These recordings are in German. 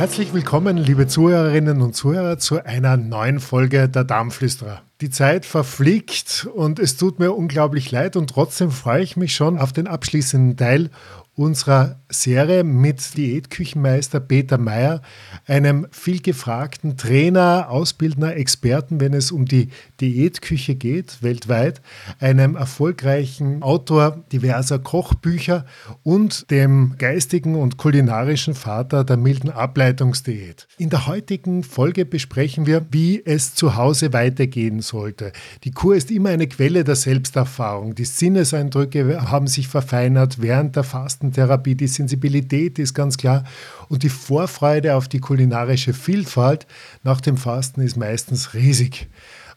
Herzlich willkommen, liebe Zuhörerinnen und Zuhörer, zu einer neuen Folge der Darmflüsterer. Die Zeit verfliegt und es tut mir unglaublich leid und trotzdem freue ich mich schon auf den abschließenden Teil unserer Serie mit Diätküchenmeister Peter Meyer, einem vielgefragten Trainer, Ausbildner, Experten, wenn es um die Diätküche geht, weltweit, einem erfolgreichen Autor diverser Kochbücher und dem geistigen und kulinarischen Vater der milden Ableitungsdiät. In der heutigen Folge besprechen wir, wie es zu Hause weitergehen sollte. Die Kur ist immer eine Quelle der Selbsterfahrung. Die Sinneseindrücke haben sich verfeinert während der Fastentherapie. Die Sensibilität ist ganz klar und die Vorfreude auf die kulinarische Vielfalt nach dem Fasten ist meistens riesig.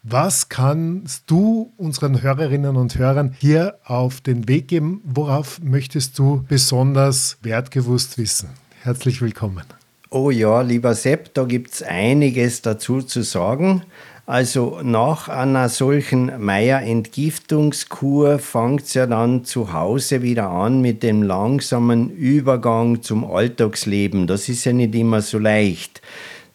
Was kannst du unseren Hörerinnen und Hörern hier auf den Weg geben? Worauf möchtest du besonders wertgewusst wissen? Herzlich willkommen. Oh ja, lieber Sepp, da gibt es einiges dazu zu sagen. Also nach einer solchen Meier-Entgiftungskur fängt es ja dann zu Hause wieder an mit dem langsamen Übergang zum Alltagsleben. Das ist ja nicht immer so leicht.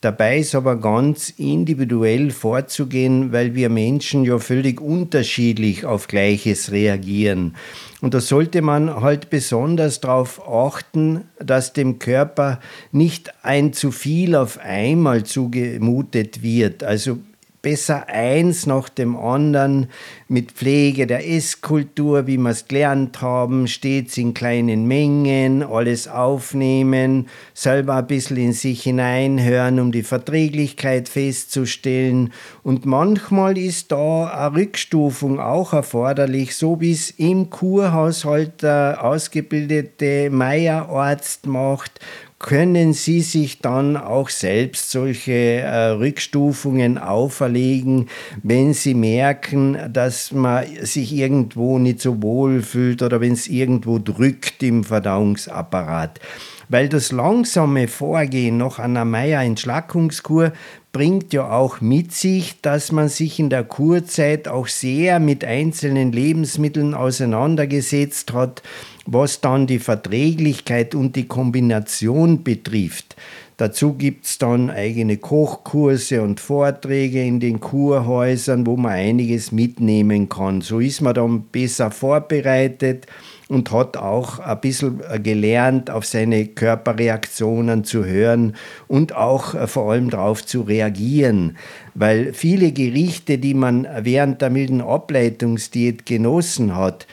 Dabei ist aber ganz individuell vorzugehen, weil wir Menschen ja völlig unterschiedlich auf Gleiches reagieren. Und da sollte man halt besonders darauf achten, dass dem Körper nicht ein zu viel auf einmal zugemutet wird. Also besser eins nach dem anderen mit Pflege der Esskultur, wie wir es gelernt haben, stets in kleinen Mengen, alles aufnehmen, selber ein bisschen in sich hineinhören, um die Verträglichkeit festzustellen. Und manchmal ist da eine Rückstufung auch erforderlich, so wie es im Kurhaushalt der ausgebildete Meierarzt macht können Sie sich dann auch selbst solche äh, Rückstufungen auferlegen, wenn Sie merken, dass man sich irgendwo nicht so wohl fühlt oder wenn es irgendwo drückt im Verdauungsapparat. Weil das langsame Vorgehen nach einer Meier-Entschlackungskur bringt ja auch mit sich, dass man sich in der Kurzeit auch sehr mit einzelnen Lebensmitteln auseinandergesetzt hat, was dann die Verträglichkeit und die Kombination betrifft. Dazu gibt es dann eigene Kochkurse und Vorträge in den Kurhäusern, wo man einiges mitnehmen kann. So ist man dann besser vorbereitet und hat auch ein bisschen gelernt, auf seine Körperreaktionen zu hören und auch äh, vor allem darauf zu reagieren. Weil viele Gerichte, die man während der milden Ableitungsdiät genossen hat,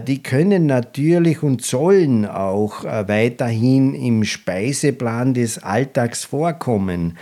die können natürlich und sollen auch äh, weiterhin im Speiseplan des Alltags vorkommen.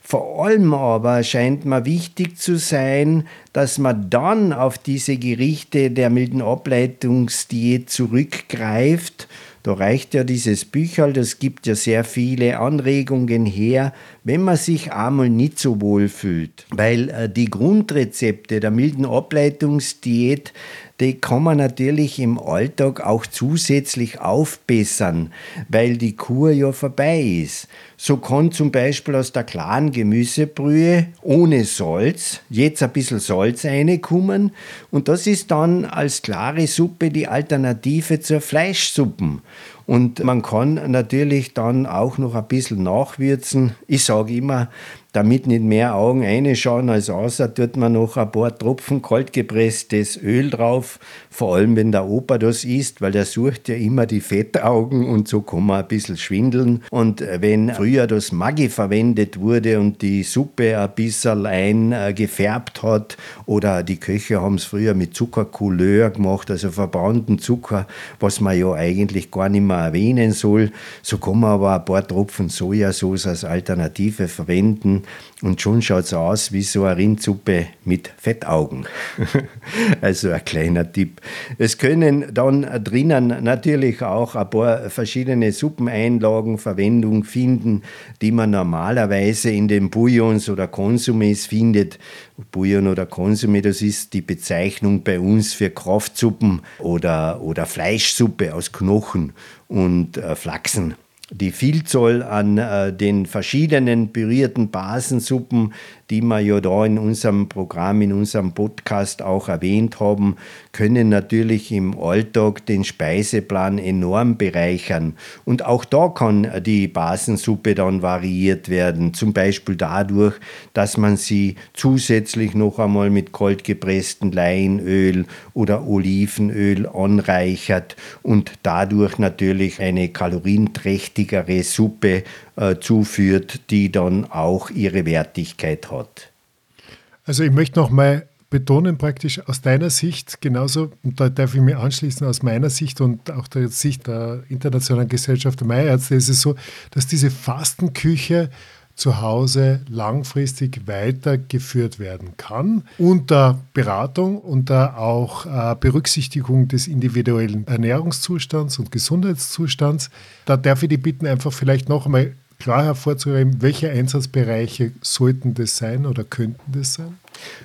Vor allem aber scheint mir wichtig zu sein, dass man dann auf diese Gerichte der milden Ableitungsdiät zurückgreift. Da reicht ja dieses Bücherl, das gibt ja sehr viele Anregungen her, wenn man sich einmal nicht so wohl fühlt. Weil äh, die Grundrezepte der milden Ableitungsdiät, die kann man natürlich im Alltag auch zusätzlich aufbessern, weil die Kur ja vorbei ist. So kann zum Beispiel aus der klaren Gemüsebrühe ohne Salz jetzt ein bisschen Salz reinkommen und das ist dann als klare Suppe die Alternative zur Fleischsuppen. Und man kann natürlich dann auch noch ein bisschen nachwürzen. Ich sage immer, damit nicht mehr Augen reinschauen als außer, tut man noch ein paar Tropfen kaltgepresstes Öl drauf, vor allem wenn der Opa das isst, weil der sucht ja immer die Fettaugen und so kann man ein bisschen schwindeln. Und wenn früher das Maggi verwendet wurde und die Suppe ein bisschen eingefärbt hat oder die Köche haben es früher mit Zuckercouleur gemacht, also verbrannten Zucker, was man ja eigentlich gar nicht mehr erwähnen soll, so kann man aber ein paar Tropfen Sojasauce als Alternative verwenden und schon schaut es aus wie so eine Rindsuppe mit Fettaugen. also ein kleiner Tipp. Es können dann drinnen natürlich auch ein paar verschiedene Suppeneinlagen Verwendung finden, die man normalerweise in den Bouillons oder Konsumés findet. Bouillon oder Konsumé, das ist die Bezeichnung bei uns für Kraftsuppen oder, oder Fleischsuppe aus Knochen und äh, Flachsen. Die Vielzahl an äh, den verschiedenen pürierten Basensuppen, die wir ja da in unserem Programm, in unserem Podcast auch erwähnt haben, können natürlich im Alltag den Speiseplan enorm bereichern. Und auch da kann die Basensuppe dann variiert werden, zum Beispiel dadurch, dass man sie zusätzlich noch einmal mit kaltgepresstem Leinöl oder Olivenöl anreichert und dadurch natürlich eine kalorienträchtigere Suppe äh, zuführt, die dann auch ihre Wertigkeit hat. Also ich möchte noch mal betonen praktisch aus deiner Sicht genauso, und da darf ich mich anschließen, aus meiner Sicht und auch der Sicht der Internationalen Gesellschaft der Meierärzte ist es so, dass diese Fastenküche zu Hause langfristig weitergeführt werden kann, unter Beratung, unter auch äh, Berücksichtigung des individuellen Ernährungszustands und Gesundheitszustands. Da darf ich die bitten, einfach vielleicht noch einmal klar hervorzuheben, welche Einsatzbereiche sollten das sein oder könnten das sein?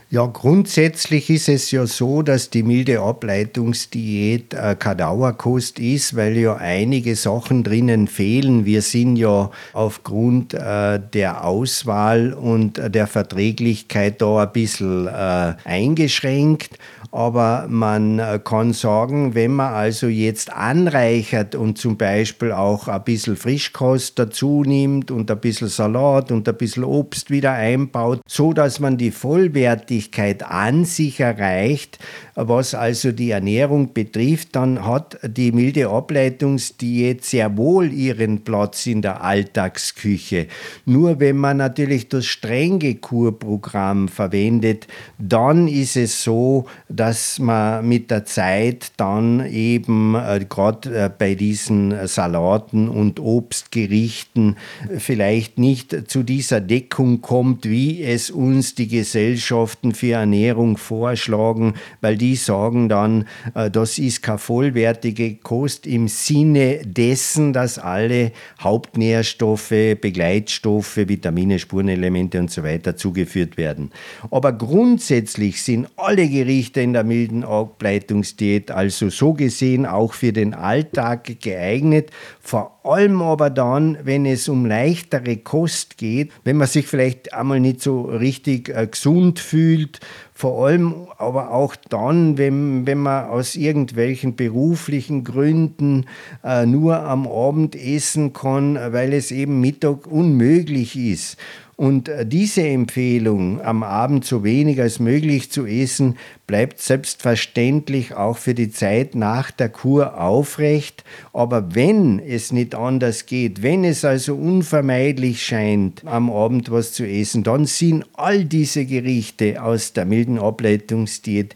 Ja, grundsätzlich ist es ja so, dass die milde Ableitungsdiät äh, keine Dauerkost ist, weil ja einige Sachen drinnen fehlen. Wir sind ja aufgrund äh, der Auswahl und der Verträglichkeit da ein bisschen äh, eingeschränkt. Aber man äh, kann sagen, wenn man also jetzt anreichert und zum Beispiel auch ein bisschen Frischkost dazu nimmt und ein bisschen Salat und ein bisschen Obst wieder einbaut, so dass man die Vollwertigkeit an sich erreicht, was also die Ernährung betrifft, dann hat die milde Ableitungsdiät sehr wohl ihren Platz in der Alltagsküche. Nur wenn man natürlich das strenge Kurprogramm verwendet, dann ist es so, dass man mit der Zeit dann eben äh, gerade äh, bei diesen Salaten und Obstgerichten vielleicht nicht zu dieser Deckung kommt, wie es uns die Gesellschaften für Ernährung vorschlagen, weil die sagen dann, äh, das ist keine vollwertige Kost im Sinne dessen, dass alle Hauptnährstoffe, Begleitstoffe, Vitamine, Spurenelemente und so weiter zugeführt werden. Aber grundsätzlich sind alle Gerichte in der milden Ableitungsdiät also so gesehen auch für den Alltag geeignet, vor allem aber dann, wenn es um leichtere Kost geht, wenn man sich vielleicht einmal nicht so richtig äh, gesund fühlt, vor allem aber auch dann, wenn, wenn man aus irgendwelchen beruflichen Gründen äh, nur am Abend essen kann, weil es eben Mittag unmöglich ist. Und äh, diese Empfehlung, am Abend so wenig als möglich zu essen, bleibt selbstverständlich auch für die Zeit nach der Kur aufrecht. Aber wenn es nicht anders geht, wenn es also unvermeidlich scheint, am Abend was zu essen, dann sind all diese Gerichte aus der milden Ableitungsdiät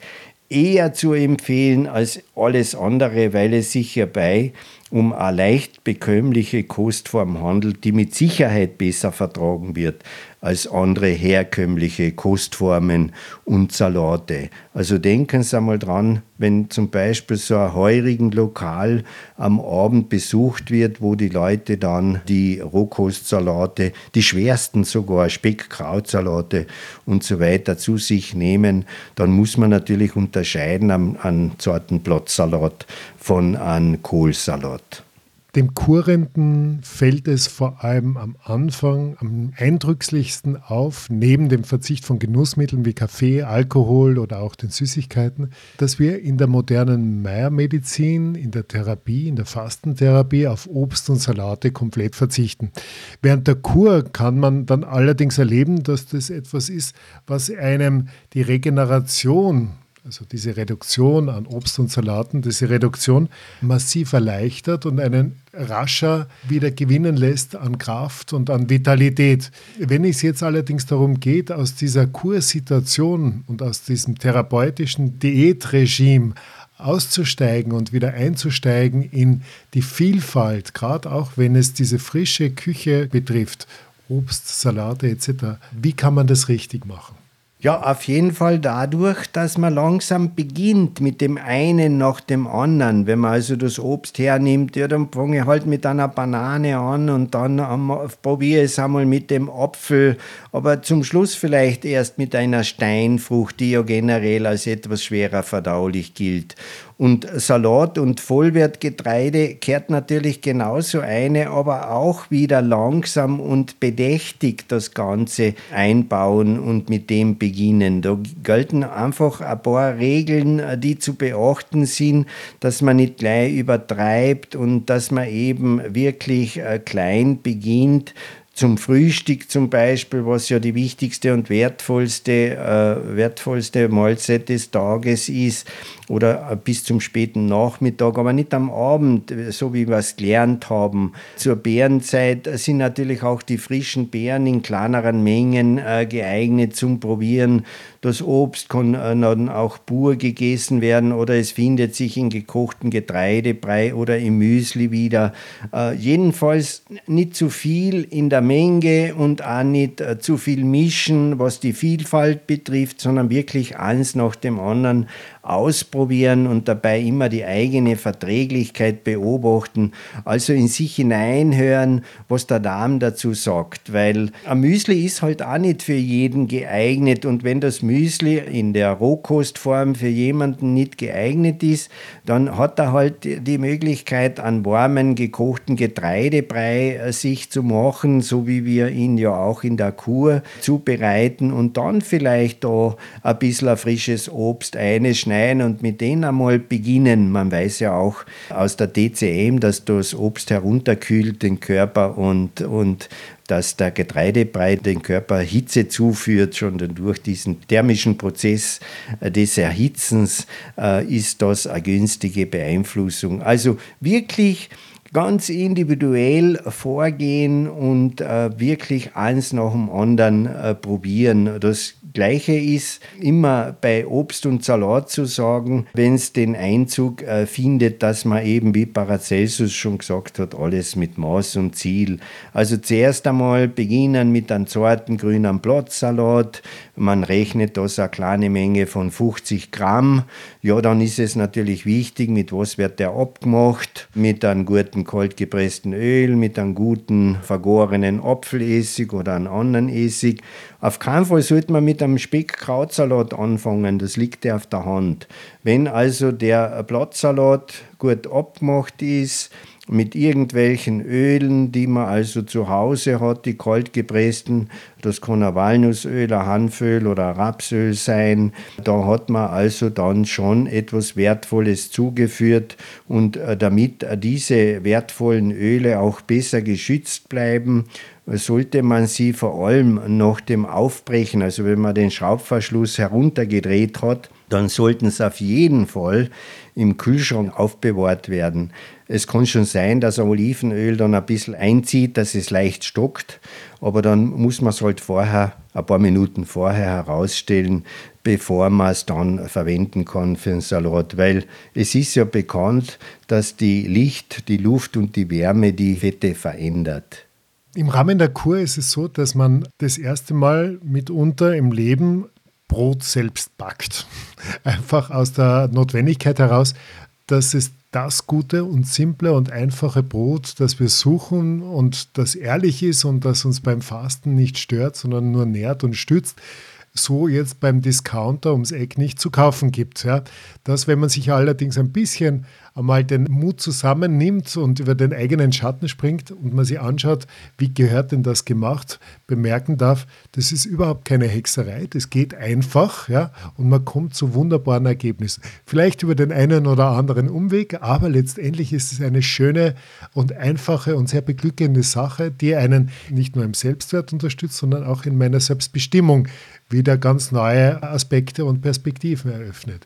eher zu empfehlen als alles andere, weil es sich hierbei um eine leicht bekömmliche Kostform handelt, die mit Sicherheit besser vertragen wird als andere herkömmliche Kostformen und Salate. Also denken Sie einmal dran, wenn zum Beispiel so ein heurigen Lokal am Abend besucht wird, wo die Leute dann die Rohkostsalate, die schwersten sogar Speck-Krautsalate und so weiter zu sich nehmen, dann muss man natürlich unterscheiden an, an Sorten Blattsalat von einem Kohlsalat. Dem Kurrenden fällt es vor allem am Anfang am eindrücklichsten auf, neben dem Verzicht von Genussmitteln wie Kaffee, Alkohol oder auch den Süßigkeiten, dass wir in der modernen Meiermedizin, in der Therapie, in der Fastentherapie auf Obst und Salate komplett verzichten. Während der Kur kann man dann allerdings erleben, dass das etwas ist, was einem die Regeneration also diese Reduktion an Obst und Salaten, diese Reduktion massiv erleichtert und einen rascher wieder gewinnen lässt an Kraft und an Vitalität. Wenn es jetzt allerdings darum geht, aus dieser Kursituation und aus diesem therapeutischen Diätregime auszusteigen und wieder einzusteigen in die Vielfalt, gerade auch wenn es diese frische Küche betrifft, Obst, Salate etc., wie kann man das richtig machen? Ja, auf jeden Fall dadurch, dass man langsam beginnt mit dem einen nach dem anderen. Wenn man also das Obst hernimmt, ja, dann fange ich halt mit einer Banane an und dann probiere ich es einmal mit dem Apfel, aber zum Schluss vielleicht erst mit einer Steinfrucht, die ja generell als etwas schwerer verdaulich gilt. Und Salat und Vollwertgetreide kehrt natürlich genauso eine, aber auch wieder langsam und bedächtig das Ganze einbauen und mit dem beginnen. Da gelten einfach ein paar Regeln, die zu beachten sind, dass man nicht gleich übertreibt und dass man eben wirklich äh, klein beginnt, zum Frühstück zum Beispiel, was ja die wichtigste und wertvollste, äh, wertvollste Mahlzeit des Tages ist, oder bis zum späten Nachmittag, aber nicht am Abend, so wie wir es gelernt haben. Zur Beerenzeit sind natürlich auch die frischen Beeren in kleineren Mengen äh, geeignet zum Probieren. Das Obst kann äh, dann auch pur gegessen werden oder es findet sich in gekochten Getreidebrei oder im Müsli wieder. Äh, jedenfalls nicht zu viel in der Menge und auch nicht äh, zu viel mischen, was die Vielfalt betrifft, sondern wirklich eins nach dem anderen ausprobieren und dabei immer die eigene Verträglichkeit beobachten, also in sich hineinhören, was der Darm dazu sagt, weil ein Müsli ist halt auch nicht für jeden geeignet. Und wenn das Müsli in der Rohkostform für jemanden nicht geeignet ist, dann hat er halt die Möglichkeit, an warmen gekochten Getreidebrei äh, sich zu machen, so wie wir ihn ja auch in der Kur zubereiten und dann vielleicht da ein bisschen frisches Obst einschneiden schneiden und mit denen einmal beginnen. Man weiß ja auch aus der DCM, dass das Obst herunterkühlt den Körper und, und dass der Getreidebrei den Körper Hitze zuführt, schon durch diesen thermischen Prozess äh, des Erhitzens äh, ist das eine günstige Beeinflussung. Also wirklich ganz individuell vorgehen und äh, wirklich eins nach dem anderen äh, probieren. Das Gleiche ist immer bei Obst und Salat zu sagen, wenn es den Einzug äh, findet, dass man eben, wie Paracelsus schon gesagt hat, alles mit Maß und Ziel. Also zuerst einmal beginnen mit einem zarten grünen Blattsalat. Man rechnet das eine kleine Menge von 50 Gramm. Ja, dann ist es natürlich wichtig, mit was wird der abgemacht? Mit einem guten kaltgepressten Öl, mit einem guten vergorenen Apfelessig oder einem anderen Essig. Auf keinen Fall sollte man mit einem Speck-Krautsalat anfangen, das liegt ja auf der Hand. Wenn also der Blattsalat gut abgemacht ist, mit irgendwelchen Ölen, die man also zu Hause hat, die kalt gepressten. Das kann ein Walnussöl, ein Hanföl oder ein Rapsöl sein. Da hat man also dann schon etwas Wertvolles zugeführt und äh, damit diese wertvollen Öle auch besser geschützt bleiben, sollte man sie vor allem nach dem Aufbrechen, also wenn man den Schraubverschluss heruntergedreht hat, dann sollten sie auf jeden Fall im Kühlschrank aufbewahrt werden. Es kann schon sein, dass Olivenöl dann ein bisschen einzieht, dass es leicht stockt, aber dann muss man es halt vorher, ein paar Minuten vorher herausstellen, bevor man es dann verwenden kann für einen Salat, weil es ist ja bekannt, dass die Licht, die Luft und die Wärme die Fette verändert. Im Rahmen der Kur ist es so, dass man das erste Mal mitunter im Leben Brot selbst backt. Einfach aus der Notwendigkeit heraus, dass es das gute und simple und einfache Brot, das wir suchen und das ehrlich ist und das uns beim Fasten nicht stört, sondern nur nährt und stützt, so jetzt beim Discounter ums Eck nicht zu kaufen gibt. Ja. Das, wenn man sich allerdings ein bisschen einmal den Mut zusammennimmt und über den eigenen Schatten springt und man sich anschaut, wie gehört denn das gemacht, bemerken darf, das ist überhaupt keine Hexerei, das geht einfach ja, und man kommt zu wunderbaren Ergebnissen. Vielleicht über den einen oder anderen Umweg, aber letztendlich ist es eine schöne und einfache und sehr beglückende Sache, die einen nicht nur im Selbstwert unterstützt, sondern auch in meiner Selbstbestimmung wieder ganz neue Aspekte und Perspektiven eröffnet.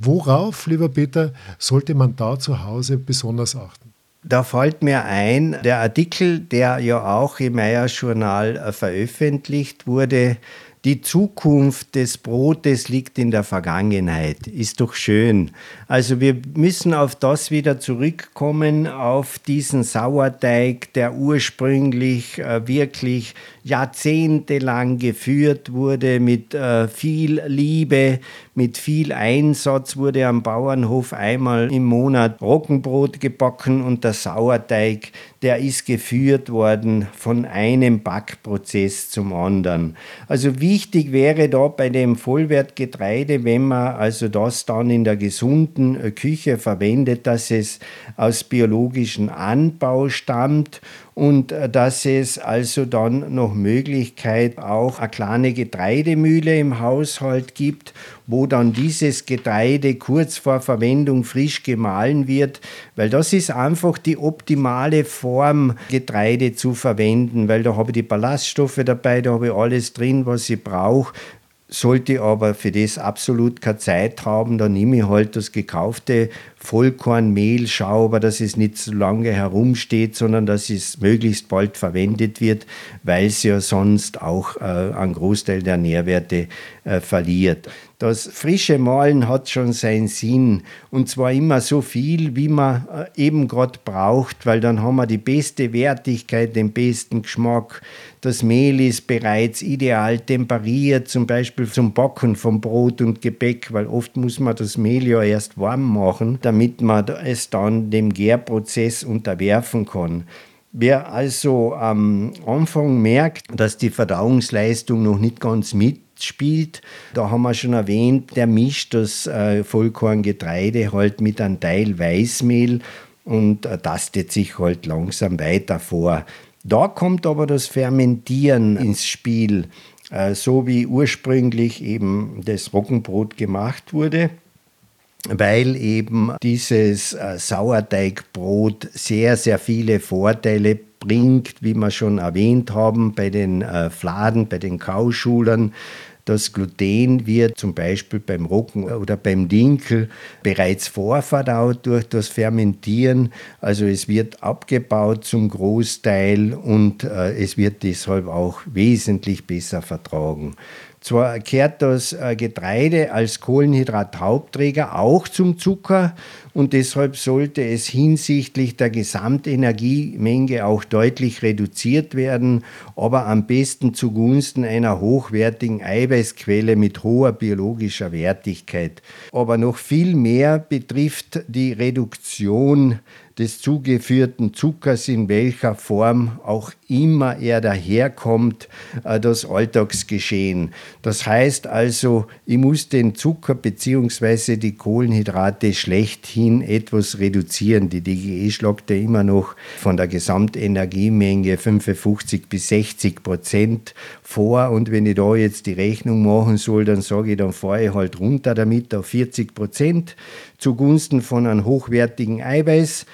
Worauf, lieber Peter, sollte man da zu Hause besonders achten? Da fällt mir ein, der Artikel, der ja auch im Meyer Journal äh, veröffentlicht wurde, die Zukunft des Brotes liegt in der Vergangenheit. Ist doch schön. Also wir müssen auf das wieder zurückkommen, auf diesen Sauerteig, der ursprünglich äh, wirklich jahrzehntelang geführt wurde mit äh, viel Liebe, mit viel Einsatz wurde am Bauernhof einmal im Monat Roggenbrot gebacken und der Sauerteig, der ist geführt worden von einem Backprozess zum anderen. Also wichtig wäre da bei dem Vollwertgetreide, wenn man also das dann in der gesunden Küche verwendet, dass es aus biologischem Anbau stammt und äh, dass es also dann noch Möglichkeit auch eine kleine Getreidemühle im Haushalt gibt, wo dann dieses Getreide kurz vor Verwendung frisch gemahlen wird, weil das ist einfach die optimale Form, Getreide zu verwenden, weil da habe ich die Ballaststoffe dabei, da habe ich alles drin, was ich brauche. Sollte aber für das absolut keine Zeit haben, dann nehme ich halt das gekaufte Vollkornmehl, schaue aber, dass es nicht so lange herumsteht, sondern dass es möglichst bald verwendet wird, weil es ja sonst auch äh, einen Großteil der Nährwerte äh, verliert. Das frische Malen hat schon seinen Sinn und zwar immer so viel, wie man äh, eben gerade braucht, weil dann haben wir die beste Wertigkeit, den besten Geschmack. Das Mehl ist bereits ideal temperiert, zum Beispiel zum Backen von Brot und Gebäck, weil oft muss man das Mehl ja erst warm machen, damit man es dann dem Gärprozess unterwerfen kann. Wer also am Anfang merkt, dass die Verdauungsleistung noch nicht ganz mit spielt. Da haben wir schon erwähnt, der mischt das äh, Vollkorngetreide halt mit einem Teil Weißmehl und äh, tastet sich halt langsam weiter vor. Da kommt aber das Fermentieren ins Spiel, äh, so wie ursprünglich eben das Roggenbrot gemacht wurde weil eben dieses Sauerteigbrot sehr, sehr viele Vorteile bringt, wie wir schon erwähnt haben, bei den äh, Fladen, bei den Kauschulern. Das Gluten wird zum Beispiel beim Roggen oder beim Dinkel bereits vorverdaut durch das Fermentieren. Also es wird abgebaut zum Großteil und äh, es wird deshalb auch wesentlich besser vertragen. Zwar kehrt das äh, Getreide als Kohlenhydrathauptträger auch zum Zucker und deshalb sollte es hinsichtlich der Gesamtenergiemenge auch deutlich reduziert werden, aber am besten zugunsten einer hochwertigen Eiweißquelle mit hoher biologischer Wertigkeit. Aber noch viel mehr betrifft die Reduktion des zugeführten Zuckers, in welcher Form auch immer er daherkommt, äh, das Alltagsgeschehen. Das heißt also, ich muss den Zucker bzw. die Kohlenhydrate schlechthin etwas reduzieren. Die DGE schlagt ja immer noch von der Gesamtenergiemenge 55 bis 60 Prozent vor. Und wenn ich da jetzt die Rechnung machen soll, dann sage ich, dann fahre ich halt runter damit auf 40 Prozent zugunsten von einem hochwertigen Eiweiß.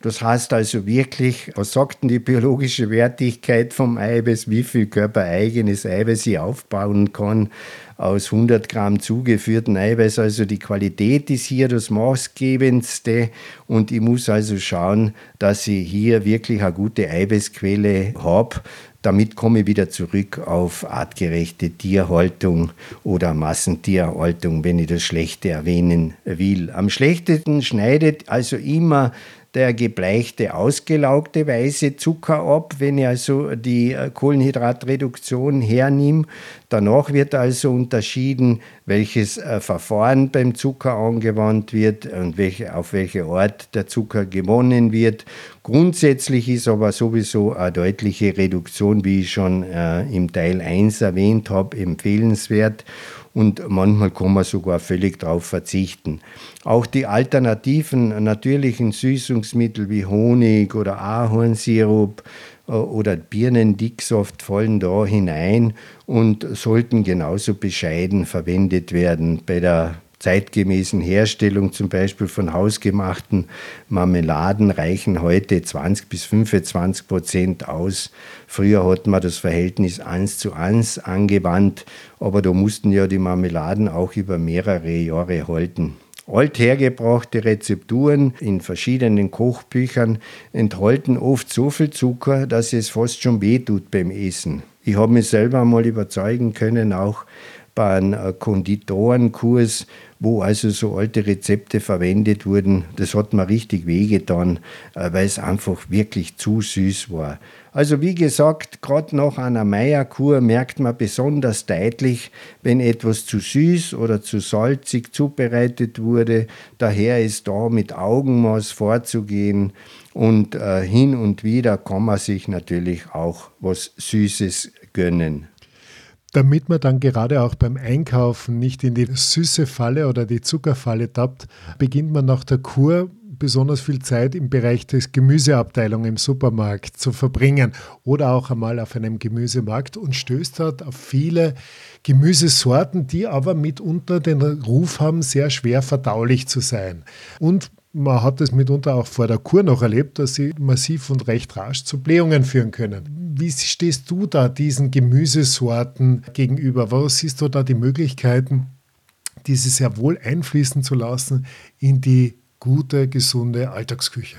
Das heißt also wirklich, was sagt denn die biologische Wertigkeit vom Eiweiß, wie viel körpereigenes Eiweiß ich aufbauen kann aus 100 Gramm zugeführten Eiweiß. Also die Qualität ist hier das Maßgebendste und ich muss also schauen, dass ich hier wirklich eine gute Eiweißquelle habe. Damit komme ich wieder zurück auf artgerechte Tierhaltung oder Massentierhaltung, wenn ich das Schlechte erwähnen will. Am schlechtesten schneidet also immer der gebleichte, ausgelaugte weiße Zucker ab, wenn ich also die äh, Kohlenhydratreduktion hernehme. Danach wird also unterschieden, welches äh, Verfahren beim Zucker angewandt wird und auf welche Art der Zucker gewonnen wird. Grundsätzlich ist aber sowieso eine deutliche Reduktion, wie ich schon äh, im Teil 1 erwähnt habe, empfehlenswert und manchmal kann man sogar völlig darauf verzichten. Auch die alternativen natürlichen Süßungsmittel wie Honig oder Ahornsirup äh, oder Birnendicksoft fallen da hinein und sollten genauso bescheiden verwendet werden. Bei der zeitgemäßen Herstellung zum Beispiel von hausgemachten Marmeladen reichen heute 20 bis 25 Prozent aus. Früher hat man das Verhältnis 1 zu 1 angewandt, aber da mussten ja die Marmeladen auch über mehrere Jahre halten. Althergebrachte Rezepturen in verschiedenen Kochbüchern enthalten oft so viel Zucker, dass es fast schon wehtut beim Essen. Ich habe mich selber mal überzeugen können, auch furchtbaren äh, Konditorenkurs, wo also so alte Rezepte verwendet wurden. Das hat mir richtig wehgetan, äh, weil es einfach wirklich zu süß war. Also wie gesagt, gerade nach einer Meierkur merkt man besonders deutlich, wenn etwas zu süß oder zu salzig zubereitet wurde. Daher ist da mit Augenmaß vorzugehen und äh, hin und wieder kann man sich natürlich auch was Süßes gönnen. Damit man dann gerade auch beim Einkaufen nicht in die süße Falle oder die Zuckerfalle tappt, beginnt man nach der Kur besonders viel Zeit im Bereich des Gemüseabteilung im Supermarkt zu verbringen oder auch einmal auf einem Gemüsemarkt und stößt dort auf viele Gemüsesorten, die aber mitunter den Ruf haben, sehr schwer verdaulich zu sein. Und man hat es mitunter auch vor der Kur noch erlebt, dass sie massiv und recht rasch zu Blähungen führen können. Wie stehst du da diesen Gemüsesorten gegenüber? Was siehst du da die Möglichkeiten, diese sehr wohl einfließen zu lassen in die gute, gesunde Alltagsküche.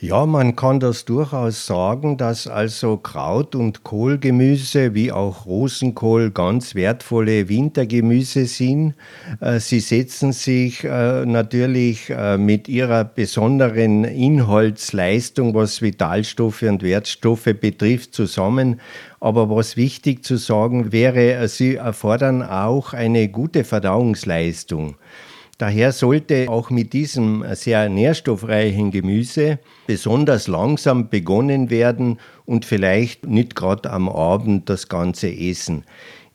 Ja, man kann das durchaus sagen, dass also Kraut- und Kohlgemüse wie auch Rosenkohl ganz wertvolle Wintergemüse sind. Äh, sie setzen sich äh, natürlich äh, mit ihrer besonderen Inhaltsleistung, was Vitalstoffe und Wertstoffe betrifft, zusammen. Aber was wichtig zu sagen wäre, sie erfordern auch eine gute Verdauungsleistung. Daher sollte auch mit diesem sehr nährstoffreichen Gemüse besonders langsam begonnen werden und vielleicht nicht gerade am Abend das Ganze essen.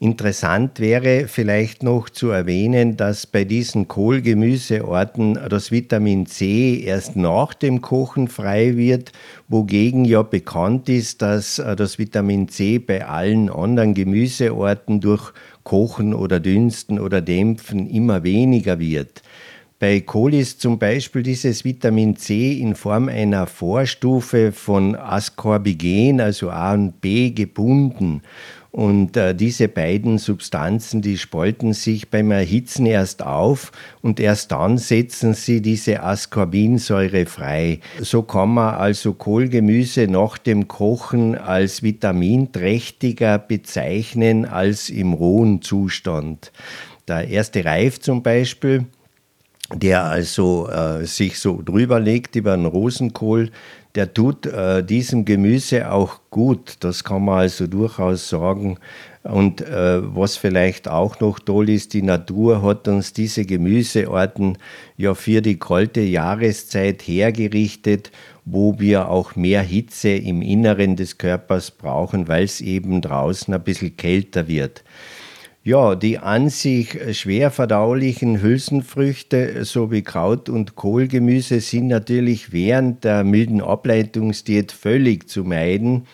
Interessant wäre vielleicht noch zu erwähnen, dass bei diesen Kohlgemüseorten das Vitamin C erst nach dem Kochen frei wird, wogegen ja bekannt ist, dass äh, das Vitamin C bei allen anderen Gemüseorten durch Kochen oder Dünsten oder Dämpfen immer weniger wird. Bei Kohl ist zum Beispiel dieses Vitamin C in Form einer Vorstufe von Ascorbigen, also A und B, gebunden. Und äh, diese beiden Substanzen, die spalten sich beim Erhitzen erst auf und erst dann setzen sie diese Ascorbinsäure frei. So kann man also Kohlgemüse nach dem Kochen als vitaminträchtiger bezeichnen als im rohen Zustand. Der erste Reif zum Beispiel, der also äh, sich so drüber legt über den Rosenkohl, der tut äh, diesem Gemüse auch gut. Das kann man also durchaus sagen. Und äh, was vielleicht auch noch toll ist, die Natur hat uns diese Gemüsearten ja für die kalte Jahreszeit hergerichtet, wo wir auch mehr Hitze im Inneren des Körpers brauchen, weil es eben draußen ein bisschen kälter wird. Ja, die an sich schwer verdaulichen Hülsenfrüchte sowie Kraut- und Kohlgemüse sind natürlich während der milden Ableitungsdiät völlig zu meiden,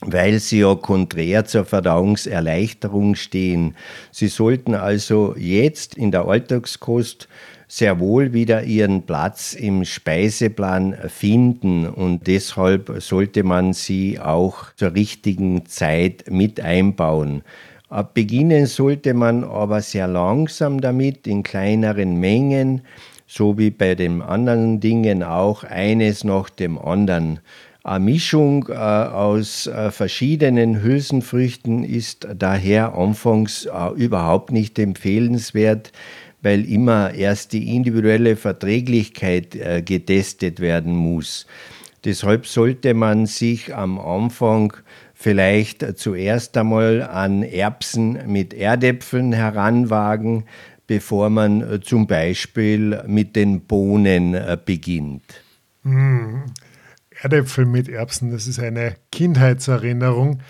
weil sie ja konträr zur Verdauungserleichterung stehen. Sie sollten also jetzt in der Alltagskost sehr wohl wieder ihren Platz im Speiseplan finden und deshalb sollte man sie auch zur richtigen Zeit mit einbauen. Beginnen sollte man aber sehr langsam damit, in kleineren Mengen, so wie bei den anderen Dingen auch, eines nach dem anderen. Eine Mischung äh, aus äh, verschiedenen Hülsenfrüchten ist daher anfangs äh, überhaupt nicht empfehlenswert, weil immer erst die individuelle Verträglichkeit äh, getestet werden muss. Deshalb sollte man sich am Anfang vielleicht zuerst einmal an Erbsen mit Erdäpfeln heranwagen, bevor man äh, zum Beispiel mit den Bohnen äh, beginnt. Mm, Erdäpfel mit Erbsen, das ist eine Kindheitserinnerung.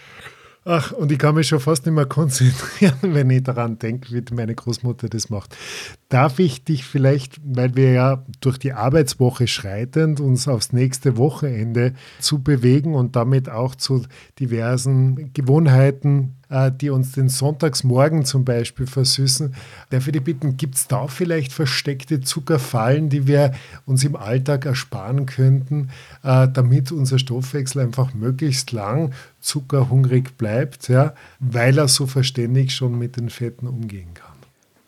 Ach, und ich kann mich schon fast nicht mehr konzentrieren, wenn ich daran denke, wie meine Großmutter das macht. Darf ich dich vielleicht, weil wir ja durch die Arbeitswoche schreitend uns aufs nächste Wochenende zu bewegen und damit auch zu diversen Gewohnheiten äh, die uns den Sonntagsmorgen zum Beispiel versüßen. Darf ich dich bitten, gibt es da vielleicht versteckte Zuckerfallen, die wir uns im Alltag ersparen könnten, äh, damit unser Stoffwechsel einfach möglichst lang zuckerhungrig bleibt, ja, weil er so verständig schon mit den Fetten umgehen kann?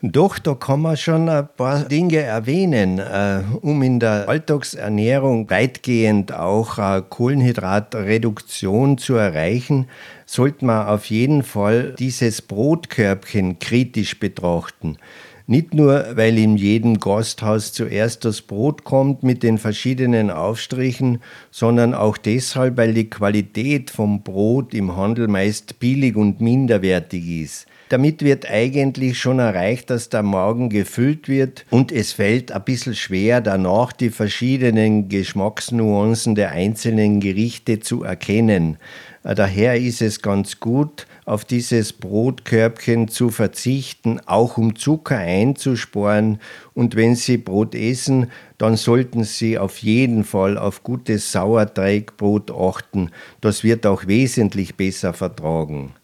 Doch, da kann man schon ein paar Dinge erwähnen, äh, um in der Alltagsernährung weitgehend auch äh, Kohlenhydratreduktion zu erreichen, sollte man auf jeden Fall dieses Brotkörbchen kritisch betrachten. Nicht nur, weil in jedem Gasthaus zuerst das Brot kommt mit den verschiedenen Aufstrichen, sondern auch deshalb, weil die Qualität vom Brot im Handel meist billig und minderwertig ist. Damit wird eigentlich schon erreicht, dass der Magen gefüllt wird und es fällt ein bisschen schwer, danach die verschiedenen Geschmacksnuancen der einzelnen Gerichte zu erkennen. Daher ist es ganz gut, auf dieses Brotkörbchen zu verzichten, auch um Zucker einzusparen. Und wenn Sie Brot essen, dann sollten Sie auf jeden Fall auf gutes Sauerteigbrot achten. Das wird auch wesentlich besser vertragen.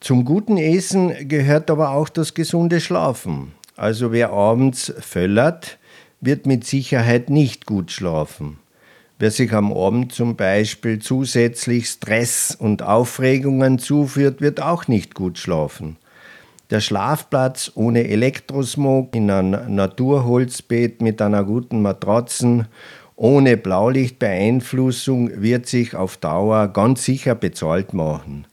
Zum guten Essen gehört aber auch das gesunde Schlafen. Also wer abends völlert, wird mit Sicherheit nicht gut schlafen. Wer sich am Abend zum Beispiel zusätzlich Stress und Aufregungen zuführt, wird auch nicht gut schlafen. Der Schlafplatz ohne Elektrosmog in einem Naturholzbett mit einer guten Matratzen ohne Blaulichtbeeinflussung wird sich auf Dauer ganz sicher bezahlt machen.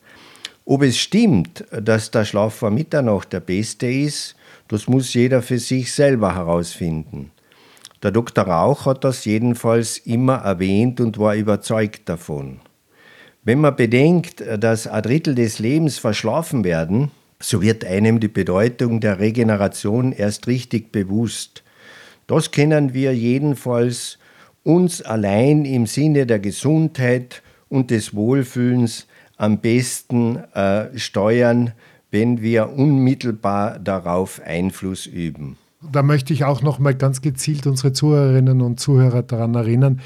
Ob es stimmt, dass der Schlaf vor Mitternacht der beste ist, das muss jeder für sich selber herausfinden. Der Dr. Rauch hat das jedenfalls immer erwähnt und war überzeugt davon. Wenn man bedenkt, dass ein Drittel des Lebens verschlafen werden, so wird einem die Bedeutung der Regeneration erst richtig bewusst. Das können wir jedenfalls uns allein im Sinne der Gesundheit und des Wohlfühlens am besten äh, steuern, wenn wir unmittelbar darauf Einfluss üben. Da möchte ich auch noch mal ganz gezielt unsere Zuhörerinnen und Zuhörer daran erinnern,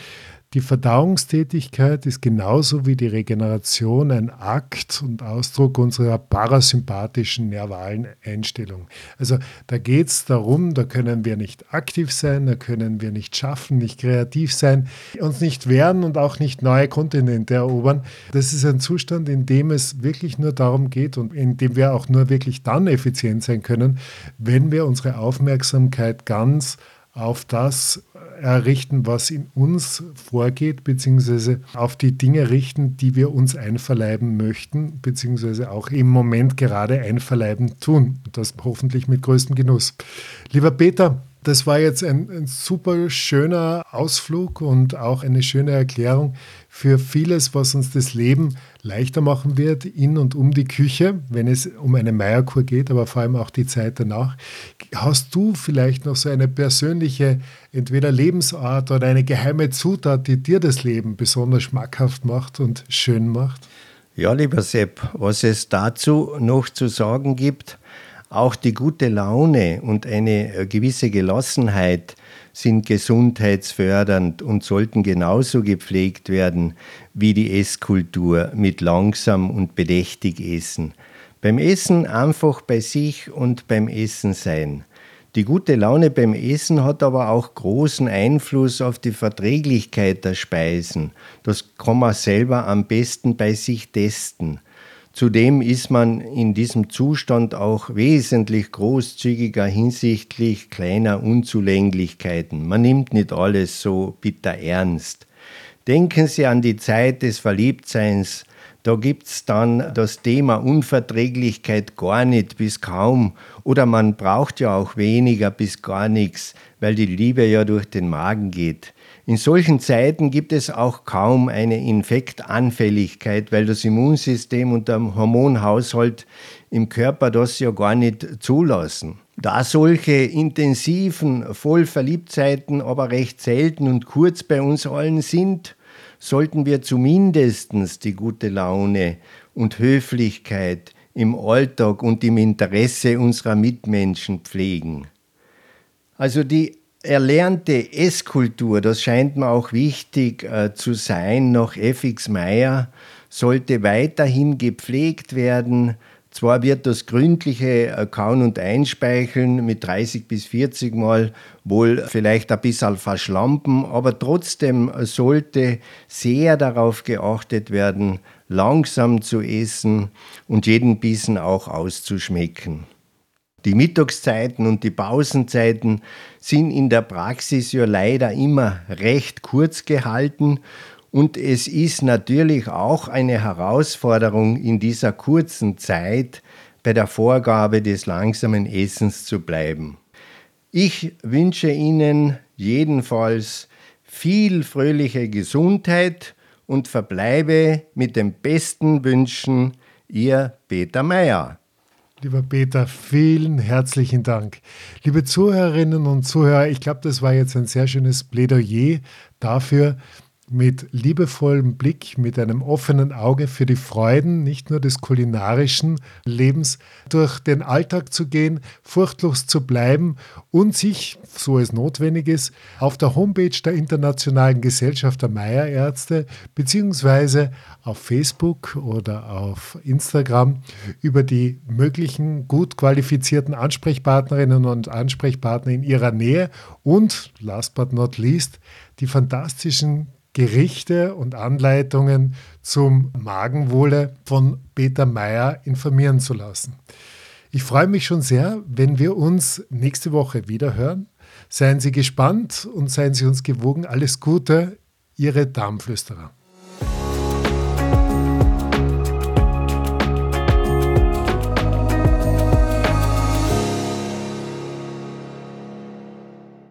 die Verdauungstätigkeit ist genauso wie die Regeneration ein Akt und Ausdruck unserer parasympathischen nervalen Einstellung. Also da geht es darum, da können wir nicht aktiv sein, da können wir nicht schaffen, nicht kreativ sein, uns nicht wehren und auch nicht neue Kontinente erobern. Das ist ein Zustand, in dem es wirklich nur darum geht und in dem wir auch nur wirklich dann effizient sein können, wenn wir unsere Aufmerksamkeit ganz auf das errichten, was in uns vorgeht, beziehungsweise auf die Dinge richten, die wir uns einverleiben möchten, beziehungsweise auch im Moment gerade einverleiben tun. Das hoffentlich mit größtem Genuss. Lieber Peter, das war jetzt ein, ein, super schöner Ausflug und auch eine schöne Erklärung für vieles, was uns das Leben leichter machen wird, in und um die Küche, wenn es um eine Meierkur geht, aber vor allem auch die Zeit danach. Hast du vielleicht noch so eine persönliche, entweder Lebensart oder eine geheime Zutat, die dir das Leben besonders schmackhaft macht und schön macht? Ja, lieber Sepp, was es dazu noch zu sagen gibt, auch die gute Laune und eine äh, gewisse Gelassenheit sind gesundheitsfördernd und sollten genauso gepflegt werden wie die Esskultur mit langsam und bedächtig essen. Beim Essen einfach bei sich und beim Essen sein. Die gute Laune beim Essen hat aber auch großen Einfluss auf die Verträglichkeit der Speisen. Das kann man selber am besten bei sich testen. Zudem ist man in diesem Zustand auch wesentlich großzügiger hinsichtlich kleiner Unzulänglichkeiten. Man nimmt nicht alles so bitter ernst. Denken Sie an die Zeit des Verliebtseins. Da gibt es dann das Thema Unverträglichkeit gar nicht bis kaum. Oder man braucht ja auch weniger bis gar nichts, weil die Liebe ja durch den Magen geht. In solchen Zeiten gibt es auch kaum eine Infektanfälligkeit, weil das Immunsystem und der Hormonhaushalt im Körper das ja gar nicht zulassen. Da solche intensiven Vollverliebtzeiten aber recht selten und kurz bei uns allen sind, sollten wir zumindest die gute Laune und Höflichkeit im Alltag und im Interesse unserer Mitmenschen pflegen. Also die erlernte Esskultur, das scheint mir auch wichtig äh, zu sein, nach F.X. Meyer, sollte weiterhin gepflegt werden. Zwar wird das gründliche äh, Kauen und Einspeicheln mit 30 bis 40 Mal wohl vielleicht ein bisschen verschlampen, aber trotzdem sollte sehr darauf geachtet werden, langsam zu essen und jeden Bissen auch auszuschmecken. Die Mittagszeiten und die Pausenzeiten sind in der Praxis ja leider immer recht kurz gehalten und es ist natürlich auch eine Herausforderung in dieser kurzen Zeit bei der Vorgabe des langsamen Essens zu bleiben. Ich wünsche Ihnen jedenfalls viel fröhliche Gesundheit und verbleibe mit den besten Wünschen, Ihr Peter Meyer. Lieber Peter, vielen herzlichen Dank. Liebe Zuhörerinnen und Zuhörer, ich glaube, das war jetzt ein sehr schönes Plädoyer dafür, mit liebevollem Blick, mit einem offenen Auge für die Freuden nicht nur des kulinarischen Lebens durch den Alltag zu gehen, furchtlos zu bleiben und sich, so es notwendig ist, auf der Homepage der Internationalen Gesellschaft der Meierärzte beziehungsweise auf Facebook oder auf Instagram über die möglichen gut qualifizierten Ansprechpartnerinnen und Ansprechpartner in ihrer Nähe und, last but not least, die fantastischen Gerichte und Anleitungen zum Magenwohle von Peter Meyer informieren zu lassen. Ich freue mich schon sehr, wenn wir uns nächste Woche wieder hören. Seien Sie gespannt und seien Sie uns gewogen. Alles Gute, Ihre Darmflüsterer.